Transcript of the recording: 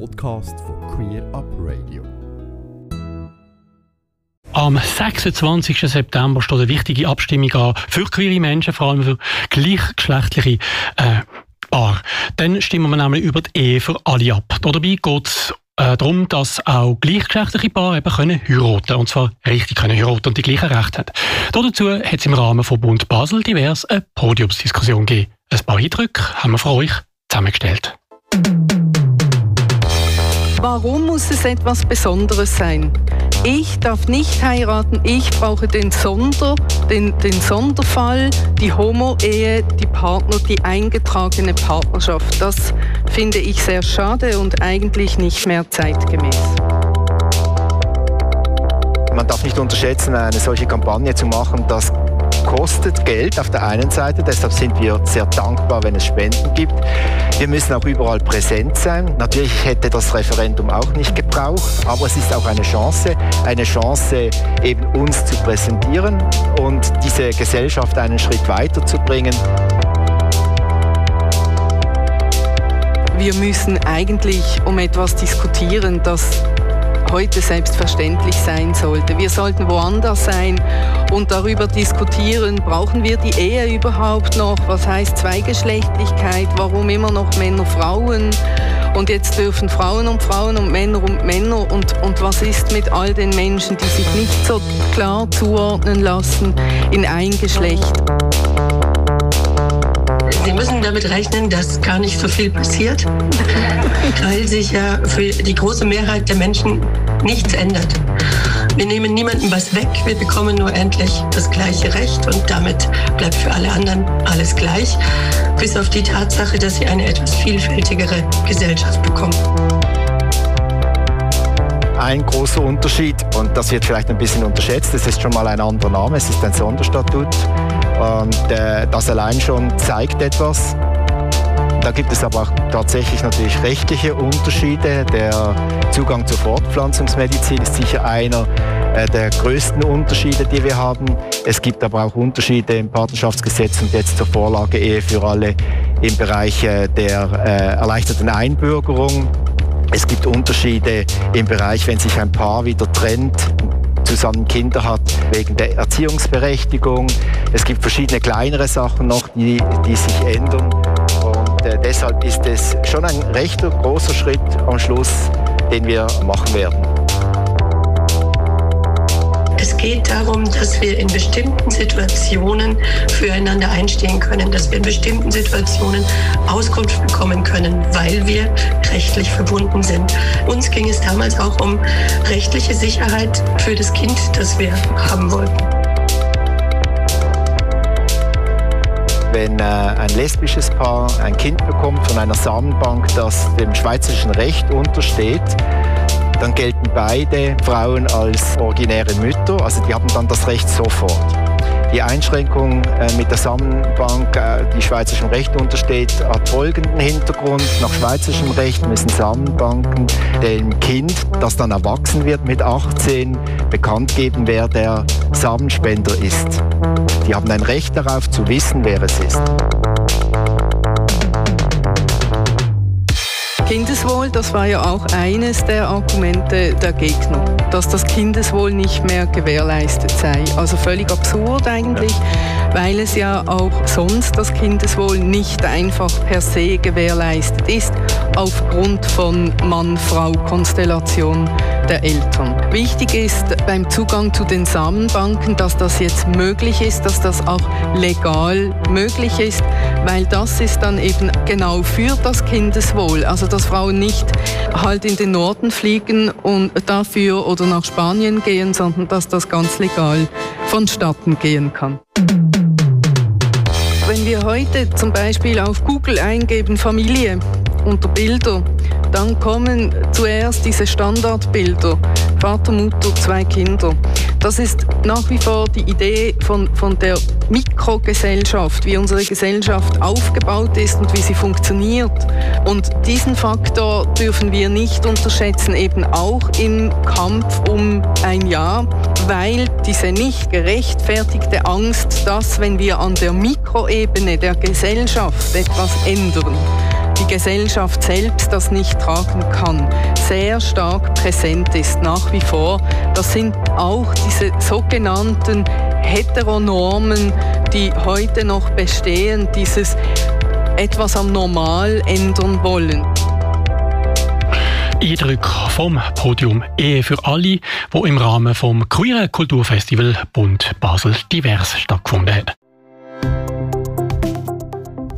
Podcast von Queer Up Radio. Am 26. September steht eine wichtige Abstimmung an für queere Menschen, vor allem für gleichgeschlechtliche äh, Paare. Dann stimmen wir nämlich über die Ehe für alle ab. Dabei geht es äh, darum, dass auch gleichgeschlechtliche Paare eben können heiraten und zwar richtig können heiraten und die gleichen Rechte haben. Dazu hat es im Rahmen von Bund Basel divers eine Podiumsdiskussion gegeben. Ein paar Eindrücke haben wir für euch zusammengestellt. Warum muss es etwas Besonderes sein? Ich darf nicht heiraten, ich brauche den Sonder, den, den Sonderfall, die Homo-Ehe, die Partner, die eingetragene Partnerschaft. Das finde ich sehr schade und eigentlich nicht mehr zeitgemäß. Man darf nicht unterschätzen, eine solche Kampagne zu machen, dass kostet Geld auf der einen Seite, deshalb sind wir sehr dankbar, wenn es Spenden gibt. Wir müssen auch überall präsent sein. Natürlich hätte das Referendum auch nicht gebraucht, aber es ist auch eine Chance, eine Chance eben uns zu präsentieren und diese Gesellschaft einen Schritt weiterzubringen. Wir müssen eigentlich um etwas diskutieren, das heute selbstverständlich sein sollte. Wir sollten woanders sein und darüber diskutieren, brauchen wir die Ehe überhaupt noch? Was heißt Zweigeschlechtlichkeit? Warum immer noch Männer, Frauen? Und jetzt dürfen Frauen und Frauen und Männer und Männer und, und was ist mit all den Menschen, die sich nicht so klar zuordnen lassen in ein Geschlecht? Sie müssen damit rechnen, dass gar nicht so viel passiert, weil sich ja für die große Mehrheit der Menschen nichts ändert. Wir nehmen niemandem was weg, wir bekommen nur endlich das gleiche Recht und damit bleibt für alle anderen alles gleich, bis auf die Tatsache, dass sie eine etwas vielfältigere Gesellschaft bekommen ein großer Unterschied und das wird vielleicht ein bisschen unterschätzt. Es ist schon mal ein anderer Name, es ist ein Sonderstatut und äh, das allein schon zeigt etwas. Da gibt es aber auch tatsächlich natürlich rechtliche Unterschiede. Der Zugang zur Fortpflanzungsmedizin ist sicher einer äh, der größten Unterschiede, die wir haben. Es gibt aber auch Unterschiede im Partnerschaftsgesetz und jetzt zur Vorlage Ehe für alle im Bereich äh, der äh, erleichterten Einbürgerung. Es gibt Unterschiede im Bereich, wenn sich ein Paar wieder trennt, zusammen Kinder hat, wegen der Erziehungsberechtigung. Es gibt verschiedene kleinere Sachen noch, die, die sich ändern. Und äh, deshalb ist es schon ein recht großer Schritt am Schluss, den wir machen werden. Es geht darum, dass wir in bestimmten Situationen füreinander einstehen können, dass wir in bestimmten Situationen Auskunft bekommen können, weil wir rechtlich verbunden sind. Uns ging es damals auch um rechtliche Sicherheit für das Kind, das wir haben wollten. Wenn äh, ein lesbisches Paar ein Kind bekommt von einer Samenbank, das dem schweizerischen Recht untersteht, dann gelten beide Frauen als originäre Mütter, also die haben dann das Recht sofort. Die Einschränkung äh, mit der Samenbank, äh, die schweizerischem Recht untersteht, hat folgenden Hintergrund. Nach schweizerischem Recht müssen Samenbanken dem Kind, das dann erwachsen wird mit 18, bekannt geben, wer der Samenspender ist. Die haben ein Recht darauf zu wissen, wer es ist. Kindeswohl, das war ja auch eines der Argumente der Gegner, dass das Kindeswohl nicht mehr gewährleistet sei. Also völlig absurd eigentlich, weil es ja auch sonst das Kindeswohl nicht einfach per se gewährleistet ist, aufgrund von Mann-Frau-Konstellation der Eltern. Wichtig ist beim Zugang zu den Samenbanken, dass das jetzt möglich ist, dass das auch legal möglich ist, weil das ist dann eben genau für das Kindeswohl. Also dass Frauen nicht halt in den Norden fliegen und dafür oder nach Spanien gehen, sondern dass das ganz legal vonstatten gehen kann. Wenn wir heute zum Beispiel auf Google eingeben Familie unter Bilder, dann kommen zuerst diese Standardbilder. Vater, Mutter, zwei Kinder. Das ist nach wie vor die Idee von, von der Mikrogesellschaft, wie unsere Gesellschaft aufgebaut ist und wie sie funktioniert. Und diesen Faktor dürfen wir nicht unterschätzen, eben auch im Kampf um ein Ja, weil diese nicht gerechtfertigte Angst, dass wenn wir an der Mikroebene der Gesellschaft etwas ändern, die Gesellschaft selbst das nicht tragen kann, sehr stark präsent ist nach wie vor. Das sind auch diese sogenannten Heteronormen, die heute noch bestehen, dieses etwas am Normal ändern wollen. Eindrücke vom Podium Ehe für alle, wo im Rahmen vom Queeren Kulturfestival Bund Basel divers stattgefunden hat.